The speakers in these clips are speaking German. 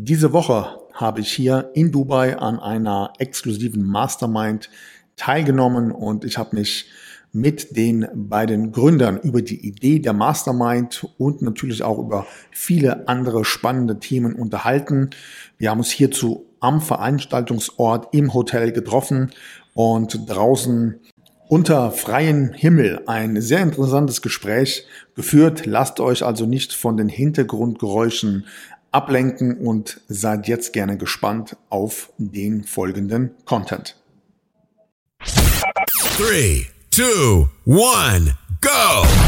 Diese Woche habe ich hier in Dubai an einer exklusiven Mastermind teilgenommen und ich habe mich mit den beiden Gründern über die Idee der Mastermind und natürlich auch über viele andere spannende Themen unterhalten. Wir haben uns hierzu am Veranstaltungsort im Hotel getroffen und draußen unter freiem Himmel ein sehr interessantes Gespräch geführt. Lasst euch also nicht von den Hintergrundgeräuschen ablenken und seid jetzt gerne gespannt auf den folgenden Content. 3, 2, 1, go!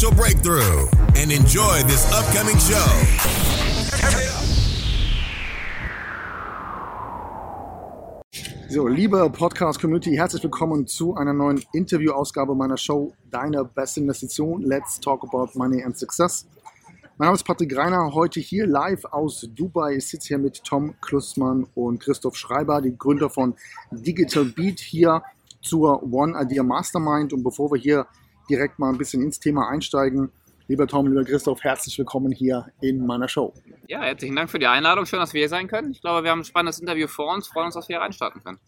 financial breakthrough and enjoy this upcoming show. So, liebe Podcast-Community, herzlich willkommen zu einer neuen Interview-Ausgabe meiner Show Deine beste Investition. Let's talk about money and success. Mein Name ist Patrick Reiner, heute hier live aus Dubai. Ich sitze hier mit Tom Klussmann und Christoph Schreiber, die Gründer von Digital Beat, hier zur One Idea Mastermind. Und bevor wir hier direkt mal ein bisschen ins Thema einsteigen. Lieber Tom, lieber Christoph, herzlich willkommen hier in meiner Show. Ja, herzlichen Dank für die Einladung. Schön, dass wir hier sein können. Ich glaube, wir haben ein spannendes Interview vor uns. Freuen uns, dass wir hier reinstarten können.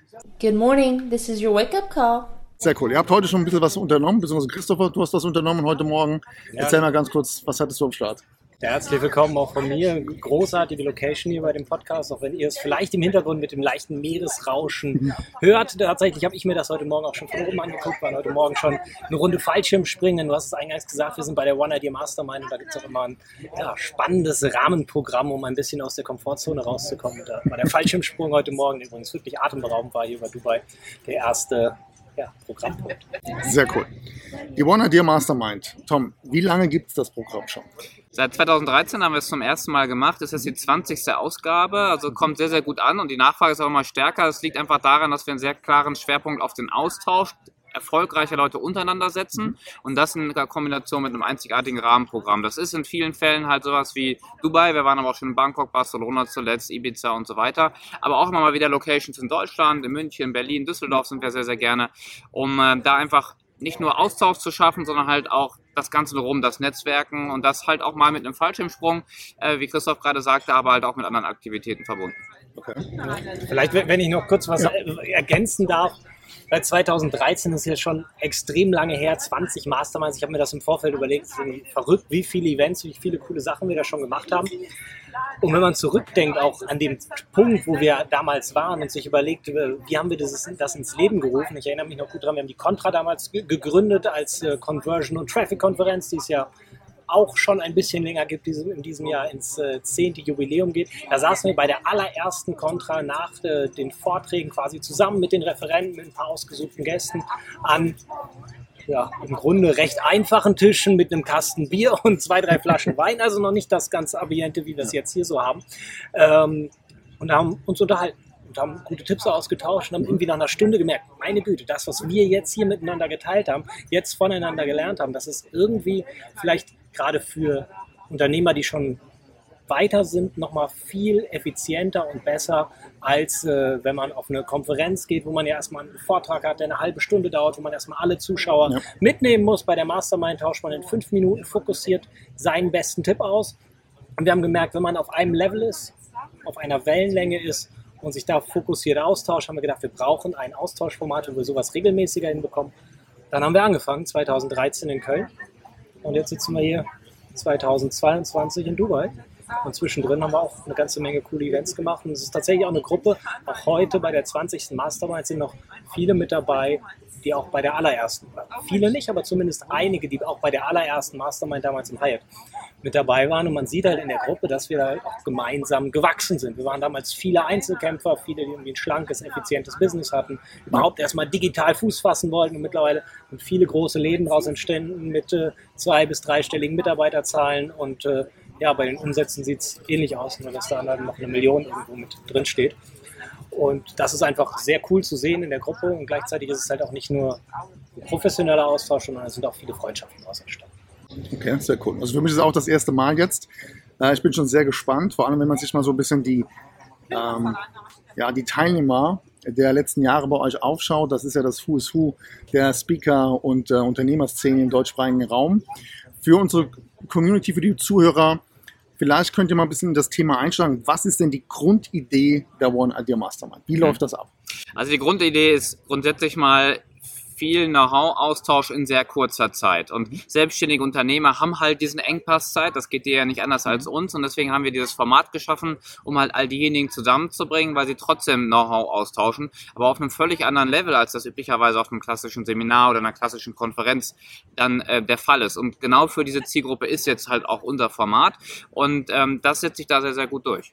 Good morning. This is your wake-up call. Sehr cool. Ihr habt heute schon ein bisschen was unternommen, beziehungsweise Christopher, du hast was unternommen heute Morgen. Ja. Erzähl mal ganz kurz, was hattest du am Start? Herzlich willkommen auch von mir. Großartige Location hier bei dem Podcast, auch wenn ihr es vielleicht im Hintergrund mit dem leichten Meeresrauschen hört. Tatsächlich habe ich mir das heute Morgen auch schon von oben angeguckt, waren heute Morgen schon eine Runde Fallschirmspringen. Du hast es eingangs gesagt, wir sind bei der One Idea Mastermind und da gibt es auch immer ein ja, spannendes Rahmenprogramm, um ein bisschen aus der Komfortzone rauszukommen. Und da war der Fallschirmsprung heute Morgen übrigens wirklich atemberaubend war hier über Dubai der erste ja, Programmpunkt. Sehr cool. Die One Idea Mastermind. Tom, wie lange gibt es das Programm schon? Seit 2013 haben wir es zum ersten Mal gemacht. Das ist die 20. Ausgabe, also kommt sehr, sehr gut an und die Nachfrage ist auch immer stärker. Das liegt einfach daran, dass wir einen sehr klaren Schwerpunkt auf den Austausch erfolgreiche Leute untereinander setzen mhm. und das in Kombination mit einem einzigartigen Rahmenprogramm. Das ist in vielen Fällen halt sowas wie Dubai, wir waren aber auch schon in Bangkok, Barcelona zuletzt, Ibiza und so weiter, aber auch immer mal wieder Locations in Deutschland, in München, Berlin, Düsseldorf sind wir sehr, sehr gerne, um äh, da einfach nicht nur Austausch zu schaffen, sondern halt auch das Ganze rum, das Netzwerken und das halt auch mal mit einem Fallschirmsprung, äh, wie Christoph gerade sagte, aber halt auch mit anderen Aktivitäten verbunden. Okay. Vielleicht, wenn ich noch kurz was ja. ergänzen darf. Seit 2013 ist ja schon extrem lange her, 20 Masterminds. Ich habe mir das im Vorfeld überlegt, verrückt, wie viele Events, wie viele coole Sachen wir da schon gemacht haben. Und wenn man zurückdenkt, auch an dem Punkt, wo wir damals waren und sich überlegt, wie haben wir das, das ins Leben gerufen, ich erinnere mich noch gut daran, wir haben die Contra damals gegründet als äh, Conversion- und Traffic-Konferenz, die ist ja auch schon ein bisschen länger gibt, die in diesem Jahr ins äh, zehnte Jubiläum geht. Da saßen wir bei der allerersten Contra nach äh, den Vorträgen quasi zusammen mit den Referenten, mit ein paar ausgesuchten Gästen an ja, im Grunde recht einfachen Tischen mit einem Kasten Bier und zwei, drei Flaschen Wein, also noch nicht das ganze Ambiente, wie wir es jetzt hier so haben. Ähm, und haben uns unterhalten und haben gute Tipps ausgetauscht und haben irgendwie nach einer Stunde gemerkt, meine Güte, das, was wir jetzt hier miteinander geteilt haben, jetzt voneinander gelernt haben, das ist irgendwie vielleicht gerade für Unternehmer, die schon weiter sind, nochmal viel effizienter und besser, als äh, wenn man auf eine Konferenz geht, wo man ja erstmal einen Vortrag hat, der eine halbe Stunde dauert, wo man erstmal alle Zuschauer ja. mitnehmen muss. Bei der Mastermind tauscht man in fünf Minuten fokussiert seinen besten Tipp aus. Und wir haben gemerkt, wenn man auf einem Level ist, auf einer Wellenlänge ist und sich da fokussiert austauscht, haben wir gedacht, wir brauchen ein Austauschformat, wo wir sowas regelmäßiger hinbekommen. Dann haben wir angefangen, 2013 in Köln. Und jetzt sitzen wir hier 2022 in Dubai. Und zwischendrin haben wir auch eine ganze Menge coole Events gemacht. Und es ist tatsächlich auch eine Gruppe. Auch heute bei der 20. Mastermind sind noch viele mit dabei, die auch bei der allerersten waren. Viele nicht, aber zumindest einige, die auch bei der allerersten Mastermind damals im Hyatt mit dabei waren. Und man sieht halt in der Gruppe, dass wir da auch gemeinsam gewachsen sind. Wir waren damals viele Einzelkämpfer, viele, die irgendwie ein schlankes, effizientes Business hatten, überhaupt erstmal digital Fuß fassen wollten. Und mittlerweile sind viele große Läden daraus entstanden mit äh, zwei- bis dreistelligen Mitarbeiterzahlen und äh, ja, bei den Umsätzen sieht es ähnlich aus, nur dass da dann noch eine Million irgendwo mit drin steht. Und das ist einfach sehr cool zu sehen in der Gruppe und gleichzeitig ist es halt auch nicht nur ein professioneller Austausch, sondern es sind auch viele Freundschaften daraus entstanden. Okay, sehr cool. Also für mich ist es auch das erste Mal jetzt. Äh, ich bin schon sehr gespannt, vor allem wenn man sich mal so ein bisschen die, ähm, ja, die Teilnehmer der letzten Jahre bei euch aufschaut. Das ist ja das Who is Who der Speaker und äh, Unternehmerszene im deutschsprachigen Raum. Für unsere Community, für die Zuhörer, vielleicht könnt ihr mal ein bisschen in das Thema einschlagen. Was ist denn die Grundidee der One Idea Mastermind? Wie läuft das ab? Also die Grundidee ist grundsätzlich mal viel Know-how-Austausch in sehr kurzer Zeit. Und mhm. selbstständige Unternehmer haben halt diesen Engpasszeit, das geht dir ja nicht anders als mhm. uns und deswegen haben wir dieses Format geschaffen, um halt all diejenigen zusammenzubringen, weil sie trotzdem Know-how austauschen, aber auf einem völlig anderen Level, als das üblicherweise auf einem klassischen Seminar oder einer klassischen Konferenz dann äh, der Fall ist. Und genau für diese Zielgruppe ist jetzt halt auch unser Format und ähm, das setzt sich da sehr, sehr gut durch.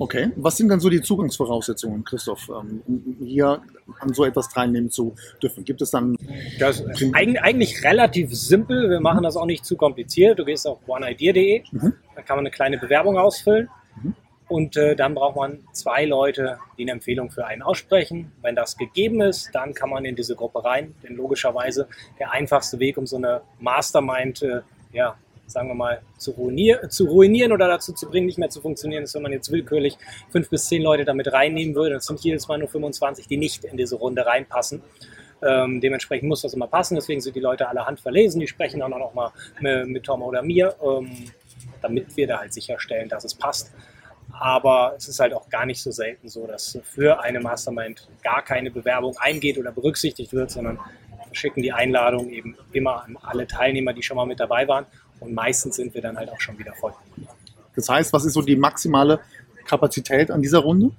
Okay, was sind dann so die Zugangsvoraussetzungen, Christoph, ähm, hier an so etwas teilnehmen zu dürfen? Gibt es dann... Das ist eigentlich relativ simpel, wir machen das auch nicht zu kompliziert. Du gehst auf oneidea.de, mhm. da kann man eine kleine Bewerbung ausfüllen mhm. und äh, dann braucht man zwei Leute, die eine Empfehlung für einen aussprechen. Wenn das gegeben ist, dann kann man in diese Gruppe rein, denn logischerweise der einfachste Weg, um so eine Mastermind äh, ja, sagen wir mal, zu, ruinier zu ruinieren oder dazu zu bringen, nicht mehr zu funktionieren, ist, wenn man jetzt willkürlich fünf bis zehn Leute damit reinnehmen würde. Das sind jedes Mal nur 25, die nicht in diese Runde reinpassen. Ähm, dementsprechend muss das immer passen, deswegen sind die Leute alle handverlesen, die sprechen dann auch noch mal mit, mit Tom oder mir, ähm, damit wir da halt sicherstellen, dass es passt. Aber es ist halt auch gar nicht so selten so, dass für eine Mastermind gar keine Bewerbung eingeht oder berücksichtigt wird, sondern schicken die Einladung eben immer an alle Teilnehmer, die schon mal mit dabei waren. Und meistens sind wir dann halt auch schon wieder voll. Das heißt, was ist so die maximale Kapazität an dieser Runde?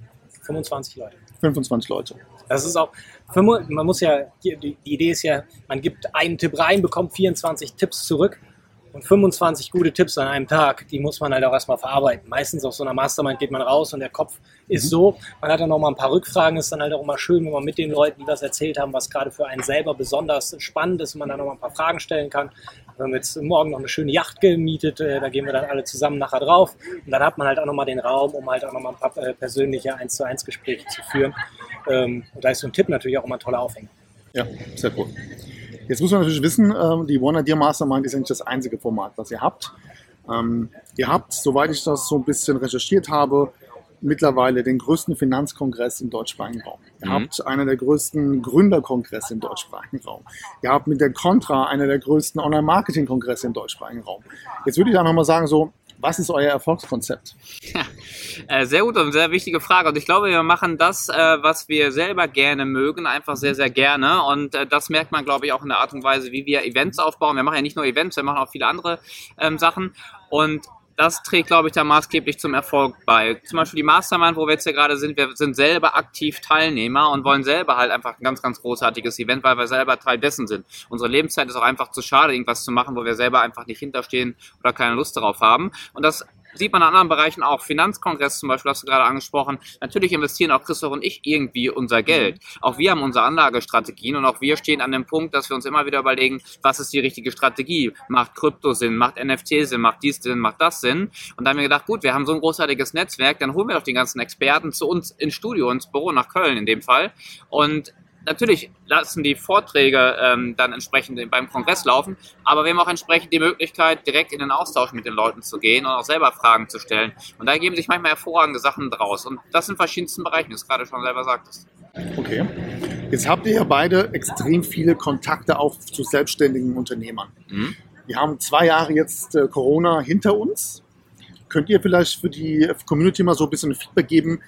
25 Leute. 25 Leute. Das ist auch, man muss ja, die, Idee ist ja, man gibt einen Tipp rein, bekommt 24 Tipps zurück und 25 gute Tipps an einem Tag, die muss man halt auch erstmal verarbeiten. Meistens auf so einer Mastermind geht man raus und der Kopf ist mhm. so. Man hat dann noch mal ein paar Rückfragen. Ist dann halt auch immer schön, wenn man mit den Leuten, die was erzählt haben, was gerade für einen selber besonders spannend ist, man dann noch mal ein paar Fragen stellen kann. Wir haben jetzt morgen noch eine schöne Yacht gemietet. Äh, da gehen wir dann alle zusammen nachher drauf. Und dann hat man halt auch noch mal den Raum, um halt auch noch mal ein paar äh, persönliche 1 zu 1 Gespräche zu führen. Ähm, und da ist so ein Tipp natürlich auch immer ein toller Aufhänger. Ja, sehr cool. Jetzt muss man natürlich wissen, ähm, die One Idea Mastermind ist ja nicht das einzige Format, was ihr habt. Ähm, ihr habt, soweit ich das so ein bisschen recherchiert habe, mittlerweile den größten Finanzkongress im deutschsprachigen Raum. Ihr mhm. habt einer der größten Gründerkongresse im deutschsprachigen Raum. Ihr habt mit der Contra einer der größten Online-Marketing-Kongresse im deutschsprachigen Raum. Jetzt würde ich einfach mal sagen, so, was ist euer Erfolgskonzept? Ja, äh, sehr gut und sehr wichtige Frage. Und ich glaube, wir machen das, äh, was wir selber gerne mögen, einfach sehr, sehr gerne. Und äh, das merkt man, glaube ich, auch in der Art und Weise, wie wir Events aufbauen. Wir machen ja nicht nur Events, wir machen auch viele andere ähm, Sachen. Und das trägt, glaube ich, da maßgeblich zum Erfolg bei. Zum Beispiel die Mastermind, wo wir jetzt hier gerade sind, wir sind selber aktiv Teilnehmer und wollen selber halt einfach ein ganz, ganz großartiges Event, weil wir selber Teil dessen sind. Unsere Lebenszeit ist auch einfach zu schade, irgendwas zu machen, wo wir selber einfach nicht hinterstehen oder keine Lust darauf haben. Und das sieht man in anderen Bereichen auch. Finanzkongress zum Beispiel hast du gerade angesprochen. Natürlich investieren auch Christoph und ich irgendwie unser Geld. Mhm. Auch wir haben unsere Anlagestrategien und auch wir stehen an dem Punkt, dass wir uns immer wieder überlegen, was ist die richtige Strategie? Macht Krypto Sinn? Macht NFT Sinn? Macht dies Sinn? Macht das Sinn? Und da haben wir gedacht, gut, wir haben so ein großartiges Netzwerk, dann holen wir doch die ganzen Experten zu uns ins Studio, ins Büro nach Köln in dem Fall und natürlich lassen die Vorträge ähm, dann entsprechend beim Kongress laufen, aber wir haben auch entsprechend die Möglichkeit, direkt in den Austausch mit den Leuten zu gehen und auch selber Fragen zu stellen. Und da geben sich manchmal hervorragende Sachen draus. Und das in verschiedensten Bereichen, wie du es gerade schon selber sagtest. Okay. Jetzt habt ihr ja beide extrem viele Kontakte auch zu selbstständigen Unternehmern. Mhm. Wir haben zwei Jahre jetzt äh, Corona hinter uns. Könnt ihr vielleicht für die Community mal so ein bisschen Feedback geben,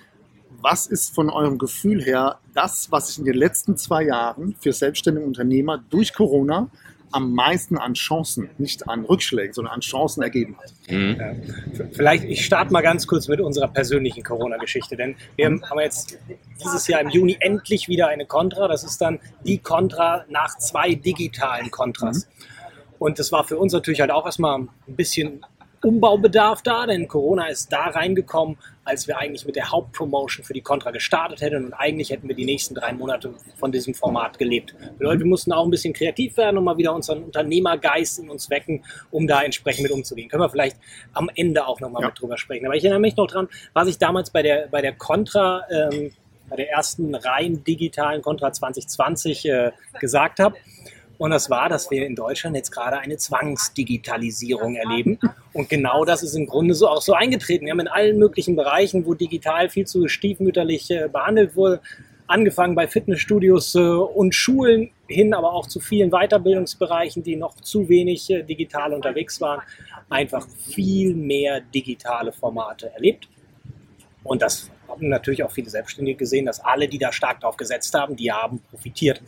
was ist von eurem Gefühl her das, was sich in den letzten zwei Jahren für selbstständige Unternehmer durch Corona am meisten an Chancen, nicht an Rückschlägen, sondern an Chancen ergeben hat. Mhm. Vielleicht, ich starte mal ganz kurz mit unserer persönlichen Corona-Geschichte, denn wir haben jetzt dieses Jahr im Juni endlich wieder eine Contra. Das ist dann die Contra nach zwei digitalen Kontras. Mhm. Und das war für uns natürlich halt auch erstmal ein bisschen Umbaubedarf da, denn Corona ist da reingekommen, als wir eigentlich mit der Hauptpromotion für die Contra gestartet hätten und eigentlich hätten wir die nächsten drei Monate von diesem Format gelebt. Bedeutet, wir mussten auch ein bisschen kreativ werden und mal wieder unseren Unternehmergeist in uns wecken, um da entsprechend mit umzugehen. Können wir vielleicht am Ende auch nochmal ja. mit drüber sprechen. Aber ich erinnere mich noch dran, was ich damals bei der, bei der Contra, ähm, bei der ersten rein digitalen Contra 2020 äh, gesagt habe. Und das war, dass wir in Deutschland jetzt gerade eine Zwangsdigitalisierung erleben. Und genau das ist im Grunde so auch so eingetreten. Wir haben in allen möglichen Bereichen, wo digital viel zu stiefmütterlich äh, behandelt wurde, angefangen bei Fitnessstudios äh, und Schulen hin, aber auch zu vielen Weiterbildungsbereichen, die noch zu wenig äh, digital unterwegs waren, einfach viel mehr digitale Formate erlebt. Und das haben natürlich auch viele Selbstständige gesehen, dass alle, die da stark drauf gesetzt haben, die haben profitiert.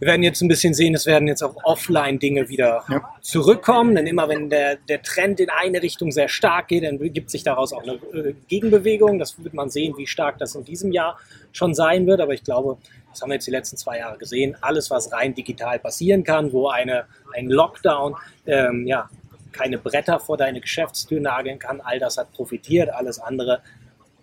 Wir werden jetzt ein bisschen sehen, es werden jetzt auch Offline-Dinge wieder ja. zurückkommen, denn immer wenn der, der Trend in eine Richtung sehr stark geht, dann gibt sich daraus auch eine äh, Gegenbewegung. Das wird man sehen, wie stark das in diesem Jahr schon sein wird. Aber ich glaube, das haben wir jetzt die letzten zwei Jahre gesehen, alles, was rein digital passieren kann, wo eine, ein Lockdown ähm, ja, keine Bretter vor deine Geschäftstür nageln kann, all das hat profitiert, alles andere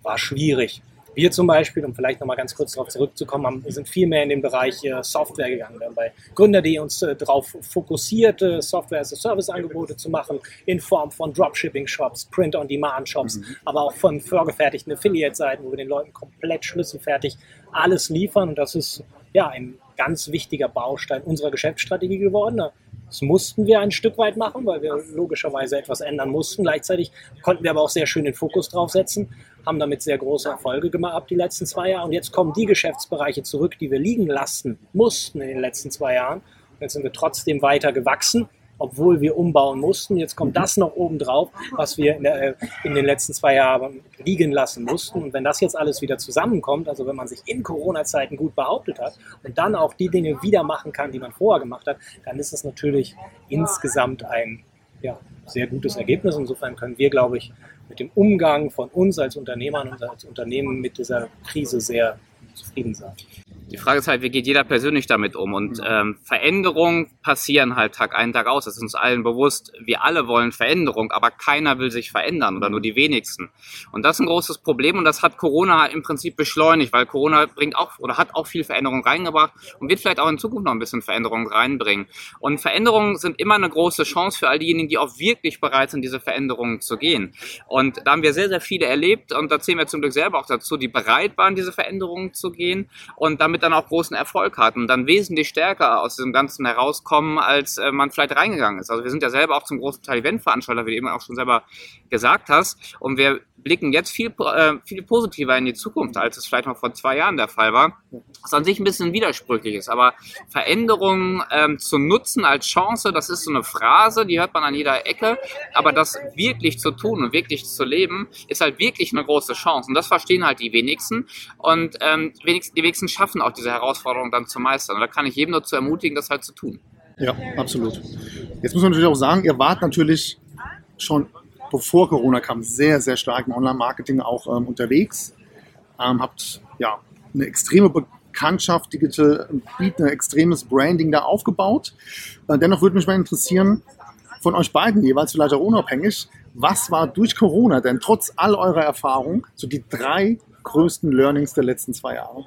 war schwierig. Wir zum Beispiel, um vielleicht nochmal ganz kurz darauf zurückzukommen, haben, sind viel mehr in den Bereich äh, Software gegangen. Wir haben bei Gründer.de uns äh, darauf fokussiert, äh, Software-as-a-Service-Angebote zu machen, in Form von Dropshipping-Shops, Print-on-Demand-Shops, mhm. aber auch von vorgefertigten Affiliate-Seiten, wo wir den Leuten komplett schlüsselfertig alles liefern. Und das ist ja ein ganz wichtiger Baustein unserer Geschäftsstrategie geworden. Das mussten wir ein Stück weit machen, weil wir logischerweise etwas ändern mussten. Gleichzeitig konnten wir aber auch sehr schön den Fokus drauf setzen, haben damit sehr große Erfolge gemacht ab die letzten zwei Jahre. Und jetzt kommen die Geschäftsbereiche zurück, die wir liegen lassen mussten in den letzten zwei Jahren. Jetzt sind wir trotzdem weiter gewachsen obwohl wir umbauen mussten. Jetzt kommt das noch oben drauf, was wir in, der, äh, in, den letzten zwei Jahren liegen lassen mussten. Und wenn das jetzt alles wieder zusammenkommt, also wenn man sich in Corona-Zeiten gut behauptet hat und dann auch die Dinge wieder machen kann, die man vorher gemacht hat, dann ist es natürlich insgesamt ein ja, sehr gutes Ergebnis. Insofern können wir, glaube ich, mit dem Umgang von uns als Unternehmern und als Unternehmen mit dieser Krise sehr zufrieden sein. Die Frage ist halt, wie geht jeder persönlich damit um? Und ähm, Veränderungen passieren halt Tag ein, Tag aus. Das ist uns allen bewusst. Wir alle wollen Veränderung, aber keiner will sich verändern oder nur die wenigsten. Und das ist ein großes Problem und das hat Corona im Prinzip beschleunigt, weil Corona bringt auch oder hat auch viel Veränderung reingebracht und wird vielleicht auch in Zukunft noch ein bisschen Veränderung reinbringen. Und Veränderungen sind immer eine große Chance für all diejenigen, die auch wirklich bereit sind, diese Veränderungen zu gehen. Und da haben wir sehr, sehr viele erlebt und da zählen wir zum Glück selber auch dazu, die bereit waren, diese Veränderungen zu gehen und damit damit dann auch großen Erfolg hat und dann wesentlich stärker aus diesem Ganzen herauskommen, als äh, man vielleicht reingegangen ist. Also wir sind ja selber auch zum großen Teil Eventveranstalter, wie du eben auch schon selber gesagt hast. Und wir blicken jetzt viel, äh, viel positiver in die Zukunft, als es vielleicht noch vor zwei Jahren der Fall war. Was an sich ein bisschen widersprüchlich ist. Aber Veränderungen ähm, zu nutzen als Chance, das ist so eine Phrase, die hört man an jeder Ecke. Aber das wirklich zu tun und wirklich zu leben, ist halt wirklich eine große Chance. Und das verstehen halt die wenigsten. Und ähm, die wenigsten schaffen auch diese Herausforderung dann zu meistern. Und da kann ich jedem nur zu ermutigen, das halt zu tun. Ja, absolut. Jetzt muss man natürlich auch sagen, ihr wart natürlich schon bevor Corona kam, sehr, sehr stark im Online-Marketing auch ähm, unterwegs. Ähm, habt ja eine extreme Bekanntschaft, digital, ein extremes Branding da aufgebaut. Äh, dennoch würde mich mal interessieren, von euch beiden jeweils, vielleicht auch unabhängig, was war durch Corona denn trotz all eurer Erfahrung so die drei größten Learnings der letzten zwei Jahre?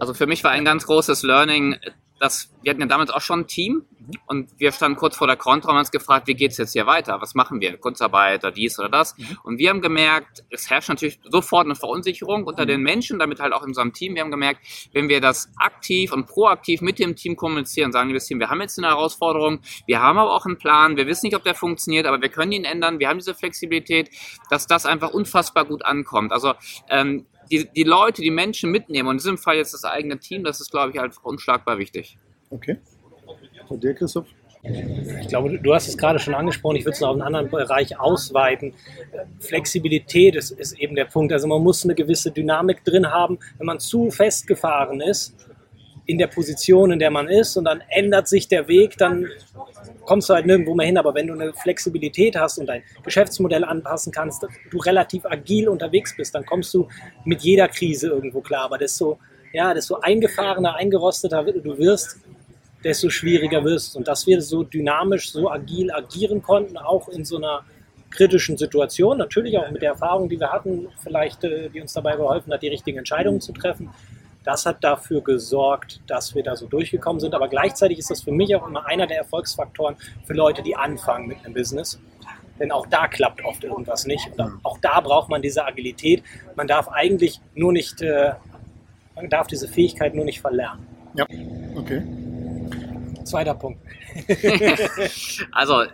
Also für mich war ein ganz großes Learning, dass wir hatten ja damals auch schon ein Team und wir standen kurz vor der Kontra und haben uns gefragt, wie geht's jetzt hier weiter? Was machen wir? Kurzarbeit oder dies oder das? Mhm. Und wir haben gemerkt, es herrscht natürlich sofort eine Verunsicherung unter mhm. den Menschen, damit halt auch in unserem Team. Wir haben gemerkt, wenn wir das aktiv und proaktiv mit dem Team kommunizieren, sagen liebes Team, wir haben jetzt eine Herausforderung, wir haben aber auch einen Plan, wir wissen nicht, ob der funktioniert, aber wir können ihn ändern, wir haben diese Flexibilität, dass das einfach unfassbar gut ankommt. Also ähm, die, die Leute, die Menschen mitnehmen und in diesem Fall jetzt das eigene Team, das ist, glaube ich, halt unschlagbar wichtig. Okay. Und dir, Christoph? Ich glaube, du hast es gerade schon angesprochen, ich würde es noch auf einen anderen Bereich ausweiten. Flexibilität ist, ist, eben der Punkt. Also man muss eine gewisse Dynamik drin haben. Wenn man zu festgefahren ist in der Position, in der man ist und dann ändert sich der Weg, dann kommst du halt nirgendwo mehr hin. Aber wenn du eine Flexibilität hast und dein Geschäftsmodell anpassen kannst, du relativ agil unterwegs bist, dann kommst du mit jeder Krise irgendwo klar. Aber desto, ja, desto eingefahrener, eingerosteter du wirst, desto schwieriger wird es. Und dass wir so dynamisch, so agil agieren konnten, auch in so einer kritischen Situation, natürlich auch mit der Erfahrung, die wir hatten, vielleicht, äh, die uns dabei geholfen hat, die richtigen Entscheidungen zu treffen. Das hat dafür gesorgt, dass wir da so durchgekommen sind. Aber gleichzeitig ist das für mich auch immer einer der Erfolgsfaktoren für Leute, die anfangen mit einem Business. Denn auch da klappt oft irgendwas nicht. Und auch da braucht man diese Agilität. Man darf eigentlich nur nicht, äh, man darf diese Fähigkeit nur nicht verlernen. Ja, okay. Zweiter Punkt. also,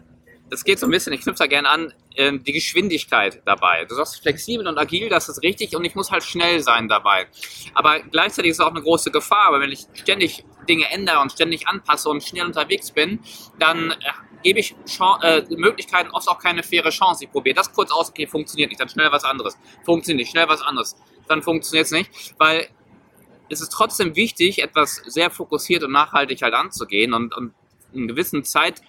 es geht so ein bisschen, ich knüpfe da gerne an, ähm, die Geschwindigkeit dabei. Du sagst flexibel und agil, das ist richtig und ich muss halt schnell sein dabei. Aber gleichzeitig ist es auch eine große Gefahr, weil wenn ich ständig Dinge ändere und ständig anpasse und schnell unterwegs bin, dann äh, gebe ich Chan äh, Möglichkeiten oft auch keine faire Chance. Ich probiere das kurz aus, okay, funktioniert nicht, dann schnell was anderes. Funktioniert nicht, schnell was anderes. Dann funktioniert es nicht, weil es ist trotzdem wichtig, etwas sehr fokussiert und nachhaltig halt anzugehen und, und einen gewissen Zeit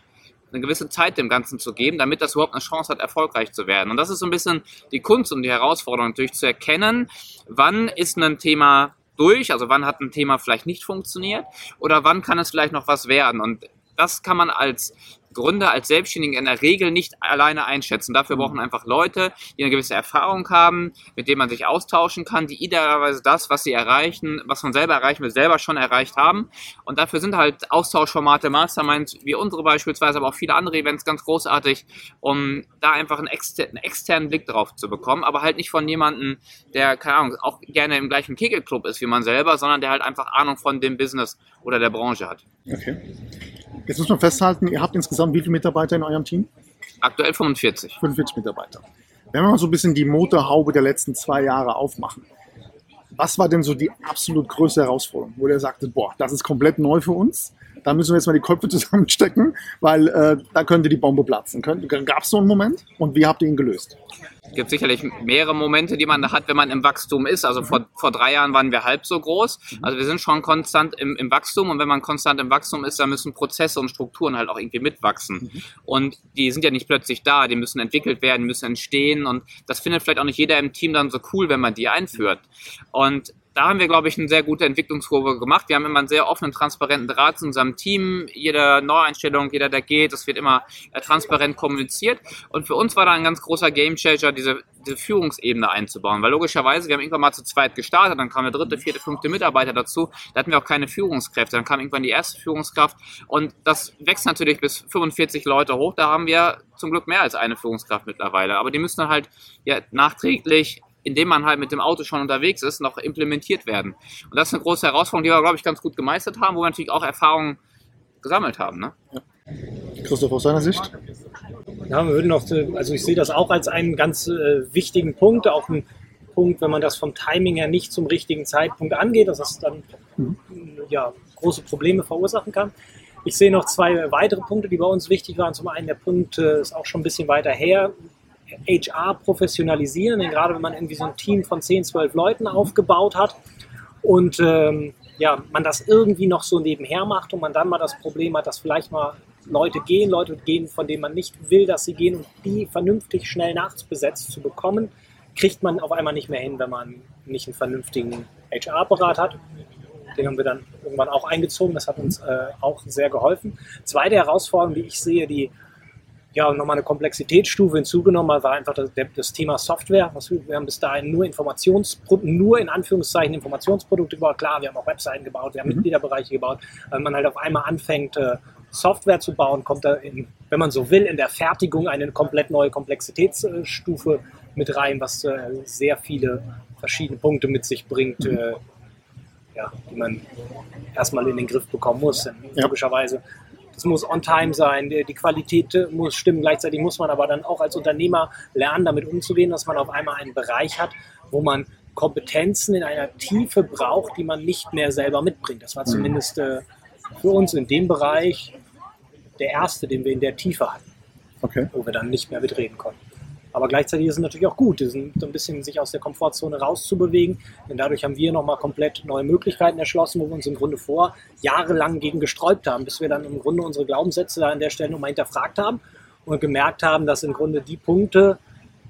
eine gewisse Zeit dem Ganzen zu geben, damit das überhaupt eine Chance hat, erfolgreich zu werden. Und das ist so ein bisschen die Kunst und die Herausforderung natürlich zu erkennen, wann ist ein Thema durch, also wann hat ein Thema vielleicht nicht funktioniert oder wann kann es vielleicht noch was werden. Und das kann man als Gründer, als Selbstständigen in der Regel nicht alleine einschätzen. Dafür brauchen einfach Leute, die eine gewisse Erfahrung haben, mit denen man sich austauschen kann, die idealerweise das, was sie erreichen, was man selber erreichen will, selber schon erreicht haben. Und dafür sind halt Austauschformate, Masterminds, wie unsere beispielsweise, aber auch viele andere Events ganz großartig, um da einfach einen, exter einen externen Blick drauf zu bekommen, aber halt nicht von jemandem, der, keine Ahnung, auch gerne im gleichen Kegelclub ist wie man selber, sondern der halt einfach Ahnung von dem Business oder der Branche hat. Okay. Jetzt muss man festhalten, ihr habt insgesamt wie viele Mitarbeiter in eurem Team? Aktuell 45. 45 Mitarbeiter. Wenn wir mal so ein bisschen die Motorhaube der letzten zwei Jahre aufmachen, was war denn so die absolut größte Herausforderung, wo der sagte, boah, das ist komplett neu für uns, da müssen wir jetzt mal die Köpfe zusammenstecken, weil äh, da könnte die Bombe platzen. Gab es so einen Moment und wie habt ihr ihn gelöst? Es gibt sicherlich mehrere Momente, die man hat, wenn man im Wachstum ist. Also vor, vor drei Jahren waren wir halb so groß. Also wir sind schon konstant im, im Wachstum und wenn man konstant im Wachstum ist, dann müssen Prozesse und Strukturen halt auch irgendwie mitwachsen. Und die sind ja nicht plötzlich da, die müssen entwickelt werden, müssen entstehen und das findet vielleicht auch nicht jeder im Team dann so cool, wenn man die einführt. Und da haben wir, glaube ich, eine sehr gute Entwicklungskurve gemacht. Wir haben immer einen sehr offenen, transparenten Draht zu unserem Team. Jede Neueinstellung, jeder, der geht, das wird immer äh, transparent kommuniziert. Und für uns war da ein ganz großer Gamechanger, diese, diese Führungsebene einzubauen. Weil logischerweise, wir haben irgendwann mal zu zweit gestartet, dann kam der dritte, vierte, fünfte Mitarbeiter dazu. Da hatten wir auch keine Führungskräfte. Dann kam irgendwann die erste Führungskraft. Und das wächst natürlich bis 45 Leute hoch. Da haben wir zum Glück mehr als eine Führungskraft mittlerweile. Aber die müssen dann halt ja, nachträglich indem man halt mit dem Auto schon unterwegs ist, noch implementiert werden. Und das ist eine große Herausforderung, die wir, glaube ich, ganz gut gemeistert haben, wo wir natürlich auch Erfahrungen gesammelt haben. Ne? Ja. Christoph, aus seiner Sicht? Ja, wir würden noch, also ich sehe das auch als einen ganz äh, wichtigen Punkt, auch ein Punkt, wenn man das vom Timing her nicht zum richtigen Zeitpunkt angeht, dass das dann mhm. ja, große Probleme verursachen kann. Ich sehe noch zwei weitere Punkte, die bei uns wichtig waren. Zum einen der Punkt äh, ist auch schon ein bisschen weiter her, HR professionalisieren, denn gerade wenn man irgendwie so ein Team von 10, 12 Leuten aufgebaut hat und ähm, ja, man das irgendwie noch so nebenher macht und man dann mal das Problem hat, dass vielleicht mal Leute gehen, Leute gehen, von denen man nicht will, dass sie gehen und die vernünftig schnell nachts besetzt zu bekommen, kriegt man auf einmal nicht mehr hin, wenn man nicht einen vernünftigen HR-Apparat hat. Den haben wir dann irgendwann auch eingezogen, das hat uns äh, auch sehr geholfen. Zweite Herausforderung, die ich sehe, die ja, nochmal eine Komplexitätsstufe hinzugenommen war einfach das, das Thema Software. Wir haben bis dahin nur Informationsprodukte, nur in Anführungszeichen Informationsprodukte gebaut. Klar, wir haben auch Webseiten gebaut, wir haben mhm. Mitgliederbereiche gebaut. Wenn man halt auf einmal anfängt, äh, Software zu bauen, kommt da, in, wenn man so will, in der Fertigung eine komplett neue Komplexitätsstufe mit rein, was äh, sehr viele verschiedene Punkte mit sich bringt, mhm. äh, ja, die man erstmal in den Griff bekommen muss. Ja. Logischerweise es muss on time sein, die, Qualität muss stimmen. Gleichzeitig muss man aber dann auch als Unternehmer lernen, damit umzugehen, dass man auf einmal einen Bereich hat, wo man Kompetenzen in einer Tiefe braucht, die man nicht mehr selber mitbringt. Das war mhm. zumindest äh, für uns in dem Bereich der erste, den wir in der Tiefe hatten, okay. wo wir dann nicht mehr mitreden konnten. Aber gleichzeitig ist es natürlich auch gut, so ein bisschen sich aus der Komfortzone rauszubewegen. Denn dadurch haben wir nochmal komplett neue Möglichkeiten erschlossen, wo wir uns im Grunde vor jahrelang gegen gesträubt haben, bis wir dann im Grunde unsere Glaubenssätze da an der Stelle nochmal hinterfragt haben und gemerkt haben, dass im Grunde die Punkte,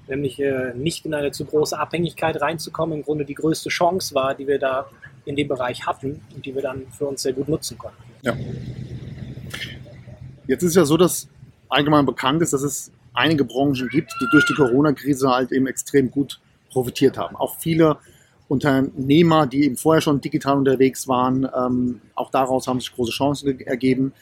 nämlich äh, nicht in eine zu große Abhängigkeit reinzukommen, im Grunde die größte Chance war, die wir da in dem Bereich hatten und die wir dann für uns sehr gut nutzen konnten. Ja. Jetzt ist ja so, dass allgemein bekannt ist, dass es einige Branchen gibt, die durch die Corona-Krise halt eben extrem gut profitiert haben. Auch viele Unternehmer, die eben vorher schon digital unterwegs waren, ähm, auch daraus haben sich große Chancen ergeben.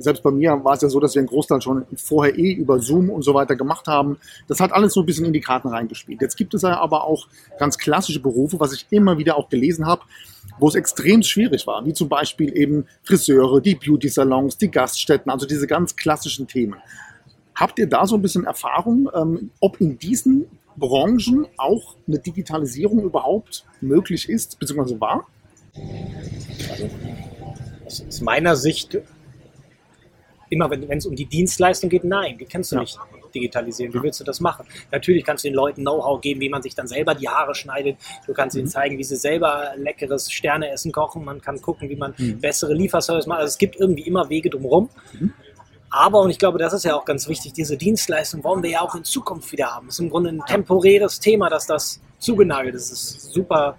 Selbst bei mir war es ja so, dass wir einen Großteil schon vorher eh über Zoom und so weiter gemacht haben. Das hat alles so ein bisschen in die Karten reingespielt. Jetzt gibt es ja aber auch ganz klassische Berufe, was ich immer wieder auch gelesen habe, wo es extrem schwierig war, wie zum Beispiel eben Friseure, die Beauty-Salons, die Gaststätten, also diese ganz klassischen Themen. Habt ihr da so ein bisschen Erfahrung, ähm, ob in diesen Branchen auch eine Digitalisierung überhaupt möglich ist, beziehungsweise war? Also aus meiner Sicht, immer wenn es um die Dienstleistung geht, nein, die kannst du ja. nicht digitalisieren. Wie willst du das machen? Natürlich kannst du den Leuten Know-how geben, wie man sich dann selber die Haare schneidet. Du kannst ihnen mhm. zeigen, wie sie selber leckeres Sterneessen kochen. Man kann gucken, wie man mhm. bessere Lieferservice macht. Also es gibt irgendwie immer Wege drumherum. Mhm. Aber, und ich glaube, das ist ja auch ganz wichtig, diese Dienstleistung wollen wir ja auch in Zukunft wieder haben. Das ist im Grunde ein temporäres Thema, dass das zugenagelt ist. Das ist super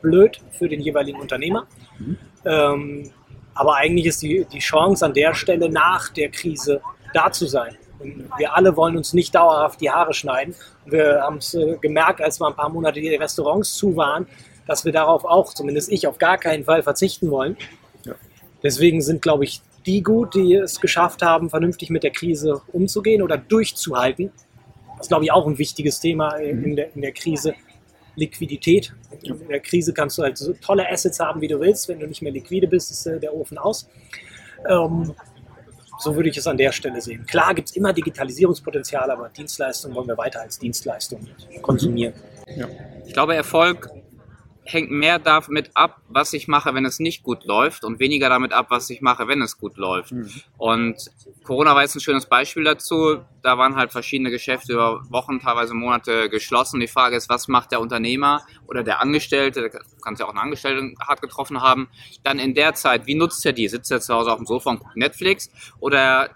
blöd für den jeweiligen Unternehmer. Mhm. Ähm, aber eigentlich ist die, die Chance an der Stelle nach der Krise da zu sein. Und wir alle wollen uns nicht dauerhaft die Haare schneiden. Wir haben es äh, gemerkt, als wir ein paar Monate die Restaurants zu waren, dass wir darauf auch, zumindest ich, auf gar keinen Fall verzichten wollen. Ja. Deswegen sind, glaube ich, die gut, die es geschafft haben, vernünftig mit der Krise umzugehen oder durchzuhalten. Das ist, glaube ich, auch ein wichtiges Thema in der, in der Krise. Liquidität. In der Krise kannst du halt so tolle Assets haben, wie du willst. Wenn du nicht mehr liquide bist, ist äh, der Ofen aus. Ähm, so würde ich es an der Stelle sehen. Klar gibt es immer Digitalisierungspotenzial, aber Dienstleistungen wollen wir weiter als Dienstleistung konsumieren. Ja. Ich glaube, Erfolg hängt mehr damit ab, was ich mache, wenn es nicht gut läuft und weniger damit ab, was ich mache, wenn es gut läuft. Mhm. Und Corona war jetzt ein schönes Beispiel dazu. Da waren halt verschiedene Geschäfte über Wochen, teilweise Monate geschlossen. Die Frage ist, was macht der Unternehmer oder der Angestellte, da kann es ja auch einen Angestellten hart getroffen haben, dann in der Zeit, wie nutzt er die? Sitzt er zu Hause auf dem Sofa und guckt Netflix oder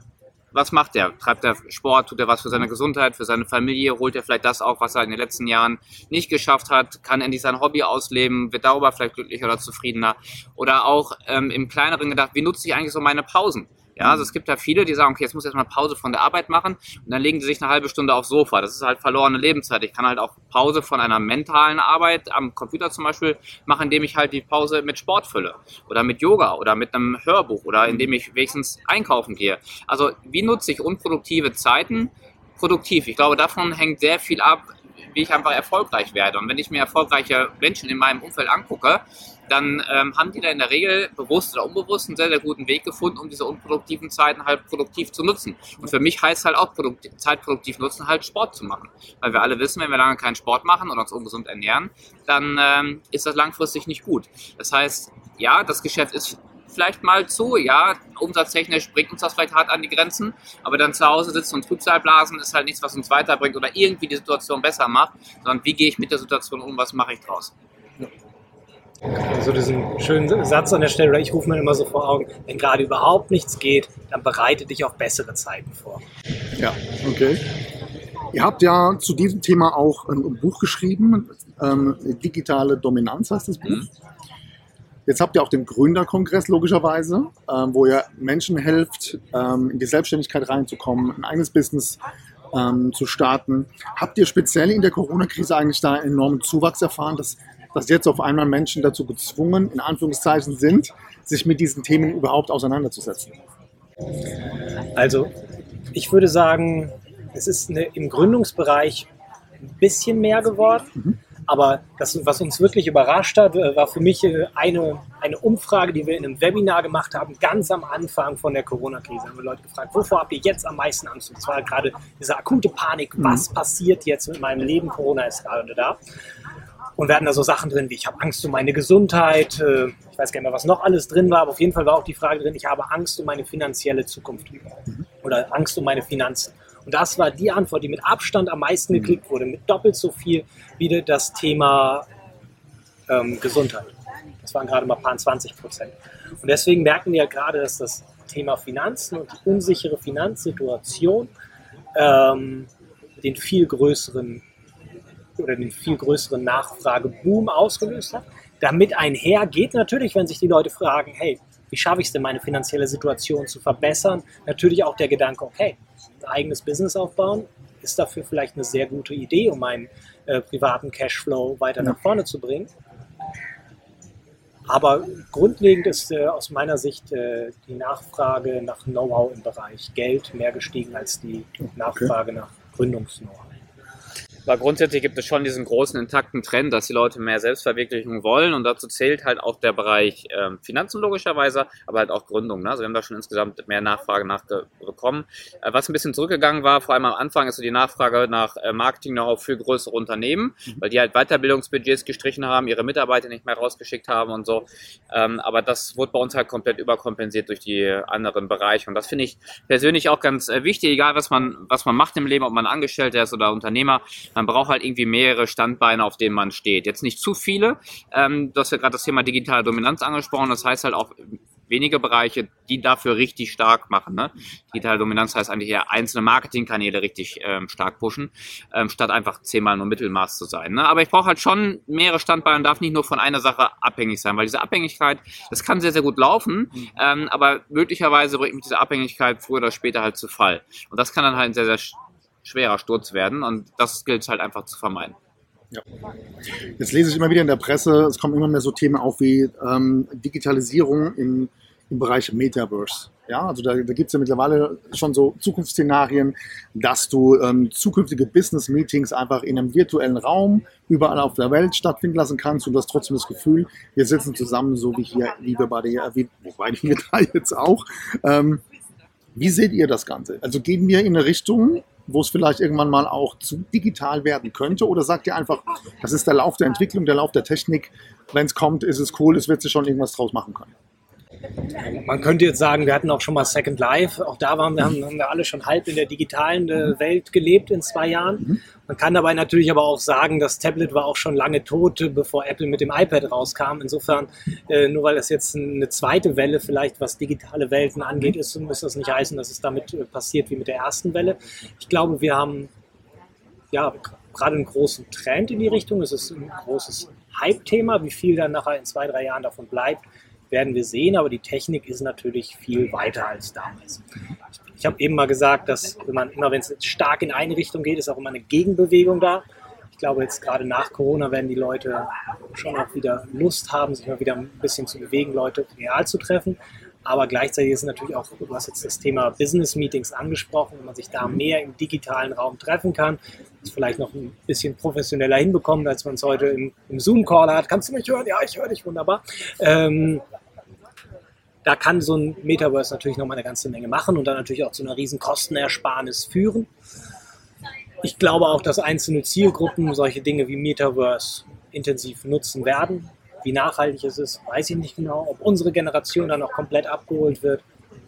was macht er? Treibt er Sport? Tut er was für seine Gesundheit, für seine Familie? Holt er vielleicht das auf, was er in den letzten Jahren nicht geschafft hat? Kann endlich sein Hobby ausleben? Wird darüber vielleicht glücklicher oder zufriedener? Oder auch ähm, im kleineren gedacht, wie nutze ich eigentlich so meine Pausen? Ja, also es gibt ja viele, die sagen, okay, jetzt muss ich erstmal Pause von der Arbeit machen und dann legen sie sich eine halbe Stunde aufs Sofa. Das ist halt verlorene Lebenszeit. Ich kann halt auch Pause von einer mentalen Arbeit am Computer zum Beispiel machen, indem ich halt die Pause mit Sport fülle oder mit Yoga oder mit einem Hörbuch oder indem ich wenigstens einkaufen gehe. Also wie nutze ich unproduktive Zeiten produktiv? Ich glaube, davon hängt sehr viel ab, wie ich einfach erfolgreich werde. Und wenn ich mir erfolgreiche Menschen in meinem Umfeld angucke, dann ähm, haben die da in der Regel bewusst oder unbewusst einen sehr, sehr guten Weg gefunden, um diese unproduktiven Zeiten halt produktiv zu nutzen. Und für mich heißt halt auch produktiv, Zeit produktiv nutzen, halt Sport zu machen. Weil wir alle wissen, wenn wir lange keinen Sport machen oder uns ungesund ernähren, dann ähm, ist das langfristig nicht gut. Das heißt, ja, das Geschäft ist vielleicht mal zu, ja, umsatztechnisch bringt uns das vielleicht hart an die Grenzen, aber dann zu Hause sitzen und Trübsalblasen ist halt nichts, was uns weiterbringt oder irgendwie die Situation besser macht, sondern wie gehe ich mit der Situation um, was mache ich draus. So diesen schönen Satz an der Stelle, oder ich rufe mir immer so vor Augen, wenn gerade überhaupt nichts geht, dann bereite dich auf bessere Zeiten vor. Ja, okay. Ihr habt ja zu diesem Thema auch ein Buch geschrieben, ähm, Digitale Dominanz heißt das Buch. Jetzt habt ihr auch den Gründerkongress logischerweise, ähm, wo ihr Menschen helft, ähm, in die Selbstständigkeit reinzukommen, ein eigenes Business ähm, zu starten. Habt ihr speziell in der Corona-Krise eigentlich da einen enormen Zuwachs erfahren, dass dass jetzt auf einmal Menschen dazu gezwungen, in Anführungszeichen sind, sich mit diesen Themen überhaupt auseinanderzusetzen? Also, ich würde sagen, es ist eine, im Gründungsbereich ein bisschen mehr geworden. Mhm. Aber das, was uns wirklich überrascht hat, äh, war für mich äh, eine, eine Umfrage, die wir in einem Webinar gemacht haben, ganz am Anfang von der Corona-Krise. Haben wir Leute gefragt, wovor habt ihr jetzt am meisten Angst? Und das war gerade diese akute Panik, was mhm. passiert jetzt mit meinem Leben? Corona ist gerade da. Und wir hatten da so Sachen drin wie, ich habe Angst um meine Gesundheit, äh, ich weiß gar nicht mehr, was noch alles drin war, aber auf jeden Fall war auch die Frage drin, ich habe Angst um meine finanzielle Zukunft oder Angst um meine Finanzen. Und das war die Antwort, die mit Abstand am meisten geklickt wurde, mit doppelt so viel wie das Thema ähm, Gesundheit. Das waren gerade mal ein paar 20 Prozent. Und deswegen merken wir ja gerade, dass das Thema Finanzen und die unsichere Finanzsituation ähm, den viel größeren oder den viel größeren Nachfrageboom ausgelöst hat. Damit einher geht natürlich, wenn sich die Leute fragen, hey, wie schaffe ich es denn, meine finanzielle Situation zu verbessern? Natürlich auch der Gedanke, okay, ein eigenes Business aufbauen, ist dafür vielleicht eine sehr gute Idee, um meinen äh, privaten Cashflow weiter nach vorne zu bringen. Aber grundlegend ist äh, aus meiner Sicht äh, die Nachfrage nach Know-how im Bereich Geld mehr gestiegen als die Nachfrage okay. nach Gründungs-Know-how. Aber grundsätzlich gibt es schon diesen großen intakten Trend, dass die Leute mehr Selbstverwirklichung wollen und dazu zählt halt auch der Bereich ähm, Finanzen logischerweise, aber halt auch Gründung. Ne? Also wir haben da schon insgesamt mehr Nachfrage nachbekommen. Äh, was ein bisschen zurückgegangen war, vor allem am Anfang, ist so die Nachfrage nach äh, Marketing-Know-how für größere Unternehmen, mhm. weil die halt Weiterbildungsbudgets gestrichen haben, ihre Mitarbeiter nicht mehr rausgeschickt haben und so. Ähm, aber das wurde bei uns halt komplett überkompensiert durch die anderen Bereiche und das finde ich persönlich auch ganz äh, wichtig, egal was man, was man macht im Leben, ob man Angestellter ist oder Unternehmer man braucht halt irgendwie mehrere Standbeine, auf denen man steht. Jetzt nicht zu viele. Ähm, du hast ja gerade das Thema digitale Dominanz angesprochen. Das heißt halt auch wenige Bereiche, die dafür richtig stark machen. Ne? Digitale Dominanz heißt eigentlich eher einzelne Marketingkanäle richtig ähm, stark pushen, ähm, statt einfach zehnmal nur Mittelmaß zu sein. Ne? Aber ich brauche halt schon mehrere Standbeine und darf nicht nur von einer Sache abhängig sein, weil diese Abhängigkeit, das kann sehr, sehr gut laufen, ähm, aber möglicherweise bringt mich diese Abhängigkeit früher oder später halt zu Fall. Und das kann dann halt ein sehr, sehr schwerer Sturz werden und das gilt es halt einfach zu vermeiden. Ja. Jetzt lese ich immer wieder in der Presse, es kommen immer mehr so Themen auf wie ähm, Digitalisierung im, im Bereich Metaverse. Ja, also da, da gibt es ja mittlerweile schon so Zukunftsszenarien, dass du ähm, zukünftige Business-Meetings einfach in einem virtuellen Raum überall auf der Welt stattfinden lassen kannst und du hast trotzdem das Gefühl, wir sitzen zusammen, so wie hier, wie wir beide, wie, wobei wir da jetzt auch. Ähm, wie seht ihr das Ganze? Also gehen wir in eine Richtung, wo es vielleicht irgendwann mal auch zu digital werden könnte? Oder sagt ihr einfach, das ist der Lauf der Entwicklung, der Lauf der Technik? Wenn es kommt, ist es cool, es wird sich schon irgendwas draus machen können. Man könnte jetzt sagen, wir hatten auch schon mal Second Life. Auch da waren wir, haben, haben wir alle schon halb in der digitalen äh, Welt gelebt in zwei Jahren. Mhm. Man kann dabei natürlich aber auch sagen, das Tablet war auch schon lange tot, bevor Apple mit dem iPad rauskam. Insofern, äh, nur weil das jetzt eine zweite Welle vielleicht, was digitale Welten angeht, ist, muss das nicht heißen, dass es damit äh, passiert wie mit der ersten Welle. Ich glaube, wir haben ja gerade einen großen Trend in die Richtung. Es ist ein großes Hype-Thema. Wie viel dann nachher in zwei, drei Jahren davon bleibt, werden wir sehen, aber die Technik ist natürlich viel weiter als damals. Ich habe eben mal gesagt, dass wenn man immer, wenn es stark in eine Richtung geht, ist auch immer eine Gegenbewegung da. Ich glaube, jetzt gerade nach Corona werden die Leute schon auch wieder Lust haben, sich mal wieder ein bisschen zu bewegen, Leute real zu treffen. Aber gleichzeitig ist natürlich auch, du hast jetzt das Thema Business Meetings angesprochen, wenn man sich da mehr im digitalen Raum treffen kann, das vielleicht noch ein bisschen professioneller hinbekommt, als man es heute im, im Zoom-Call hat. Kannst du mich hören? Ja, ich höre dich wunderbar. Ähm, da kann so ein Metaverse natürlich nochmal eine ganze Menge machen und dann natürlich auch zu einer riesen Kostenersparnis führen. Ich glaube auch, dass einzelne Zielgruppen solche Dinge wie Metaverse intensiv nutzen werden. Wie nachhaltig es ist, weiß ich nicht genau. Ob unsere Generation dann noch komplett abgeholt wird,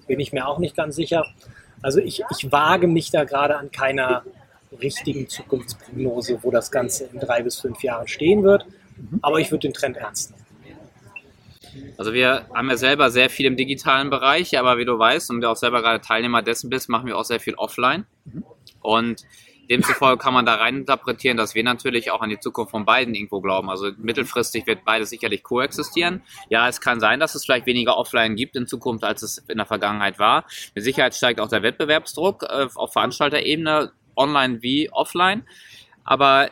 bin ich mir auch nicht ganz sicher. Also ich, ich wage mich da gerade an keiner richtigen Zukunftsprognose, wo das Ganze in drei bis fünf Jahren stehen wird. Aber ich würde den Trend ernst nehmen. Also wir haben ja selber sehr viel im digitalen Bereich, aber wie du weißt und du auch selber gerade Teilnehmer dessen bist, machen wir auch sehr viel offline. Und demzufolge kann man da rein interpretieren, dass wir natürlich auch an die Zukunft von beiden irgendwo glauben. Also mittelfristig wird beides sicherlich koexistieren. Ja, es kann sein, dass es vielleicht weniger offline gibt in Zukunft, als es in der Vergangenheit war. Mit Sicherheit steigt auch der Wettbewerbsdruck äh, auf Veranstalterebene, online wie offline. Aber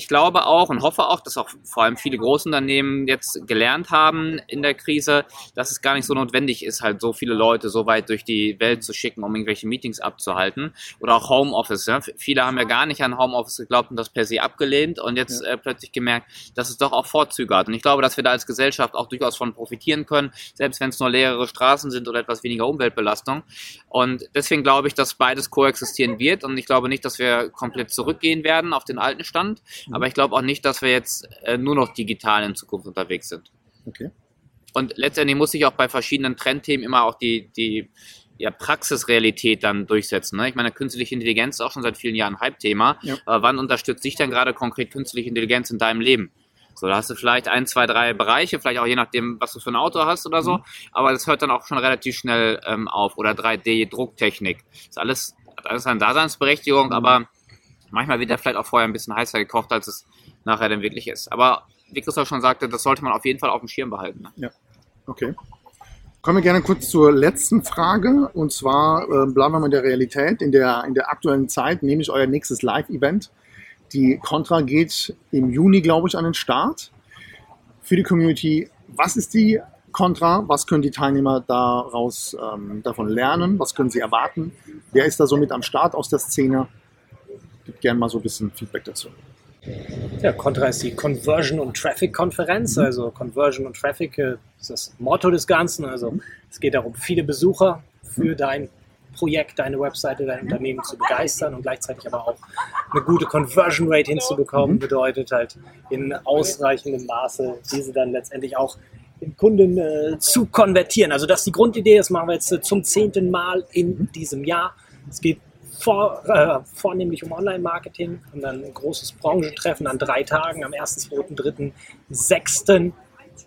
ich glaube auch und hoffe auch, dass auch vor allem viele Großunternehmen jetzt gelernt haben in der Krise, dass es gar nicht so notwendig ist, halt so viele Leute so weit durch die Welt zu schicken, um irgendwelche Meetings abzuhalten. Oder auch Homeoffice. Ja. Viele haben ja gar nicht an Homeoffice geglaubt und das per se abgelehnt und jetzt ja. äh, plötzlich gemerkt, dass es doch auch Vorzüge hat. Und ich glaube, dass wir da als Gesellschaft auch durchaus von profitieren können, selbst wenn es nur leere Straßen sind oder etwas weniger Umweltbelastung. Und deswegen glaube ich, dass beides koexistieren wird. Und ich glaube nicht, dass wir komplett zurückgehen werden auf den alten Stand. Aber ich glaube auch nicht, dass wir jetzt äh, nur noch digital in Zukunft unterwegs sind. Okay. Und letztendlich muss sich auch bei verschiedenen Trendthemen immer auch die, die ja, Praxisrealität dann durchsetzen. Ne? Ich meine, künstliche Intelligenz ist auch schon seit vielen Jahren ein Hype-Thema. Ja. Aber wann unterstützt dich denn gerade konkret künstliche Intelligenz in deinem Leben? So, da hast du vielleicht ein, zwei, drei Bereiche, vielleicht auch je nachdem, was du für ein Auto hast oder so. Mhm. Aber das hört dann auch schon relativ schnell ähm, auf. Oder 3D-Drucktechnik. Das ist alles, alles eine Daseinsberechtigung, mhm. aber manchmal wird er vielleicht auch vorher ein bisschen heißer gekocht, als es nachher dann wirklich ist. Aber wie Christoph schon sagte, das sollte man auf jeden Fall auf dem Schirm behalten. Ja, okay. Kommen wir gerne kurz zur letzten Frage. Und zwar äh, bleiben wir mal in der Realität. In der, in der aktuellen Zeit nehme ich euer nächstes Live-Event. Die Contra geht im Juni, glaube ich, an den Start. Für die Community, was ist die Contra? Was können die Teilnehmer daraus ähm, davon lernen? Was können sie erwarten? Wer ist da so mit am Start aus der Szene? Gib gerne mal so ein bisschen Feedback dazu. Ja, Contra ist die Conversion und Traffic Konferenz. Mhm. Also Conversion und Traffic äh, ist das Motto des Ganzen. Also es geht darum, viele Besucher für dein Projekt, deine Webseite, dein Unternehmen zu begeistern und gleichzeitig aber auch eine gute Conversion Rate hinzubekommen. Mhm. Bedeutet halt in ausreichendem Maße diese dann letztendlich auch in Kunden äh, zu konvertieren. Also das ist die Grundidee. Das machen wir jetzt äh, zum zehnten Mal in diesem Jahr. Es geht vor, äh, vornehmlich um Online-Marketing und dann ein großes Branchentreffen an drei Tagen am 1., 2., 3., 6.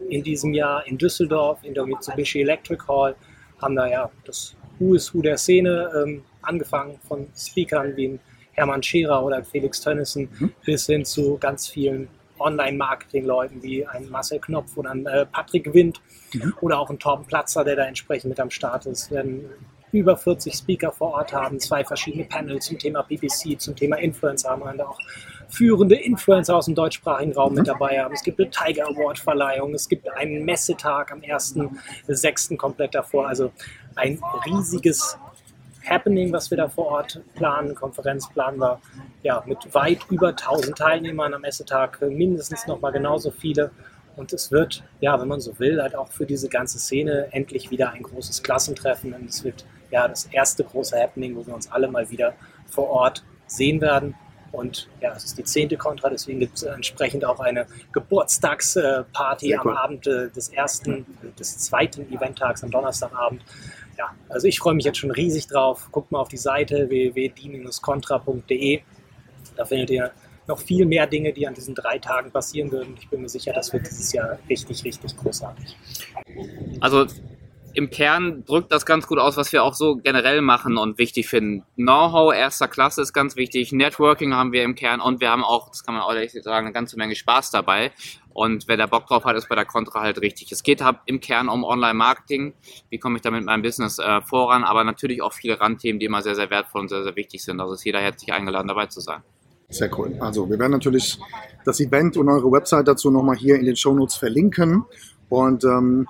in diesem Jahr in Düsseldorf in der Mitsubishi Electric Hall. Haben da ja das Who is Who der Szene, ähm, angefangen von Speakern wie Hermann Scherer oder Felix Tönnissen mhm. bis hin zu ganz vielen Online-Marketing-Leuten wie ein Marcel Knopf oder ein äh, Patrick Wind mhm. oder auch ein Torben Platzer, der da entsprechend mit am Start ist. Werden über 40 Speaker vor Ort haben, zwei verschiedene Panels zum Thema PPC, zum Thema Influencer haben wir auch führende Influencer aus dem deutschsprachigen Raum mit dabei haben. Es gibt eine Tiger Award Verleihung, es gibt einen Messetag am 1.6. komplett davor. Also ein riesiges Happening, was wir da vor Ort planen. Konferenz planen wir ja, mit weit über 1000 Teilnehmern am Messetag, mindestens noch mal genauso viele. Und es wird, ja, wenn man so will, halt auch für diese ganze Szene endlich wieder ein großes Klassentreffen. Und es wird ja das erste große Happening, wo wir uns alle mal wieder vor Ort sehen werden. Und ja, es ist die zehnte Contra, deswegen gibt es entsprechend auch eine Geburtstagsparty am Abend äh, des ersten, des zweiten Eventtags am Donnerstagabend. Ja, also ich freue mich jetzt schon riesig drauf. Guckt mal auf die Seite www.die-contra.de. Da findet ihr noch viel mehr Dinge, die an diesen drei Tagen passieren würden. Ich bin mir sicher, das wird dieses Jahr richtig, richtig großartig. Also im Kern drückt das ganz gut aus, was wir auch so generell machen und wichtig finden. Know-how erster Klasse ist ganz wichtig. Networking haben wir im Kern und wir haben auch, das kann man auch ehrlich sagen, eine ganze Menge Spaß dabei. Und wer da Bock drauf hat, ist bei der Contra halt richtig. Es geht im Kern um Online-Marketing. Wie komme ich da mit meinem Business äh, voran? Aber natürlich auch viele Randthemen, die immer sehr, sehr wertvoll und sehr, sehr wichtig sind. Also ist jeder herzlich eingeladen, dabei zu sein. Sehr cool. Also wir werden natürlich das Event und eure Website dazu nochmal hier in den Show Notes verlinken. Und ähm,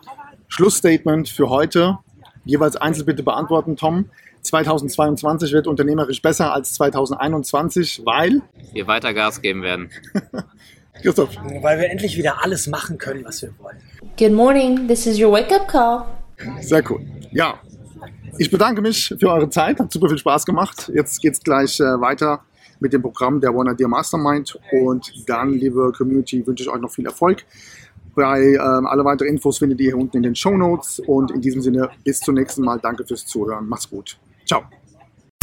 Schlussstatement für heute. Jeweils einzeln bitte beantworten, Tom. 2022 wird unternehmerisch besser als 2021, weil wir weiter Gas geben werden. Christoph. Weil wir endlich wieder alles machen können, was wir wollen. Good morning, this is your wake-up call. Sehr cool. Ja, ich bedanke mich für eure Zeit, hat super viel Spaß gemacht. Jetzt geht es gleich äh, weiter mit dem Programm der One Idea Mastermind und dann, liebe Community, wünsche ich euch noch viel Erfolg. Bei ähm, alle weiteren Infos findet ihr hier unten in den Show Notes. Und in diesem Sinne, bis zum nächsten Mal. Danke fürs Zuhören. Macht's gut. Ciao.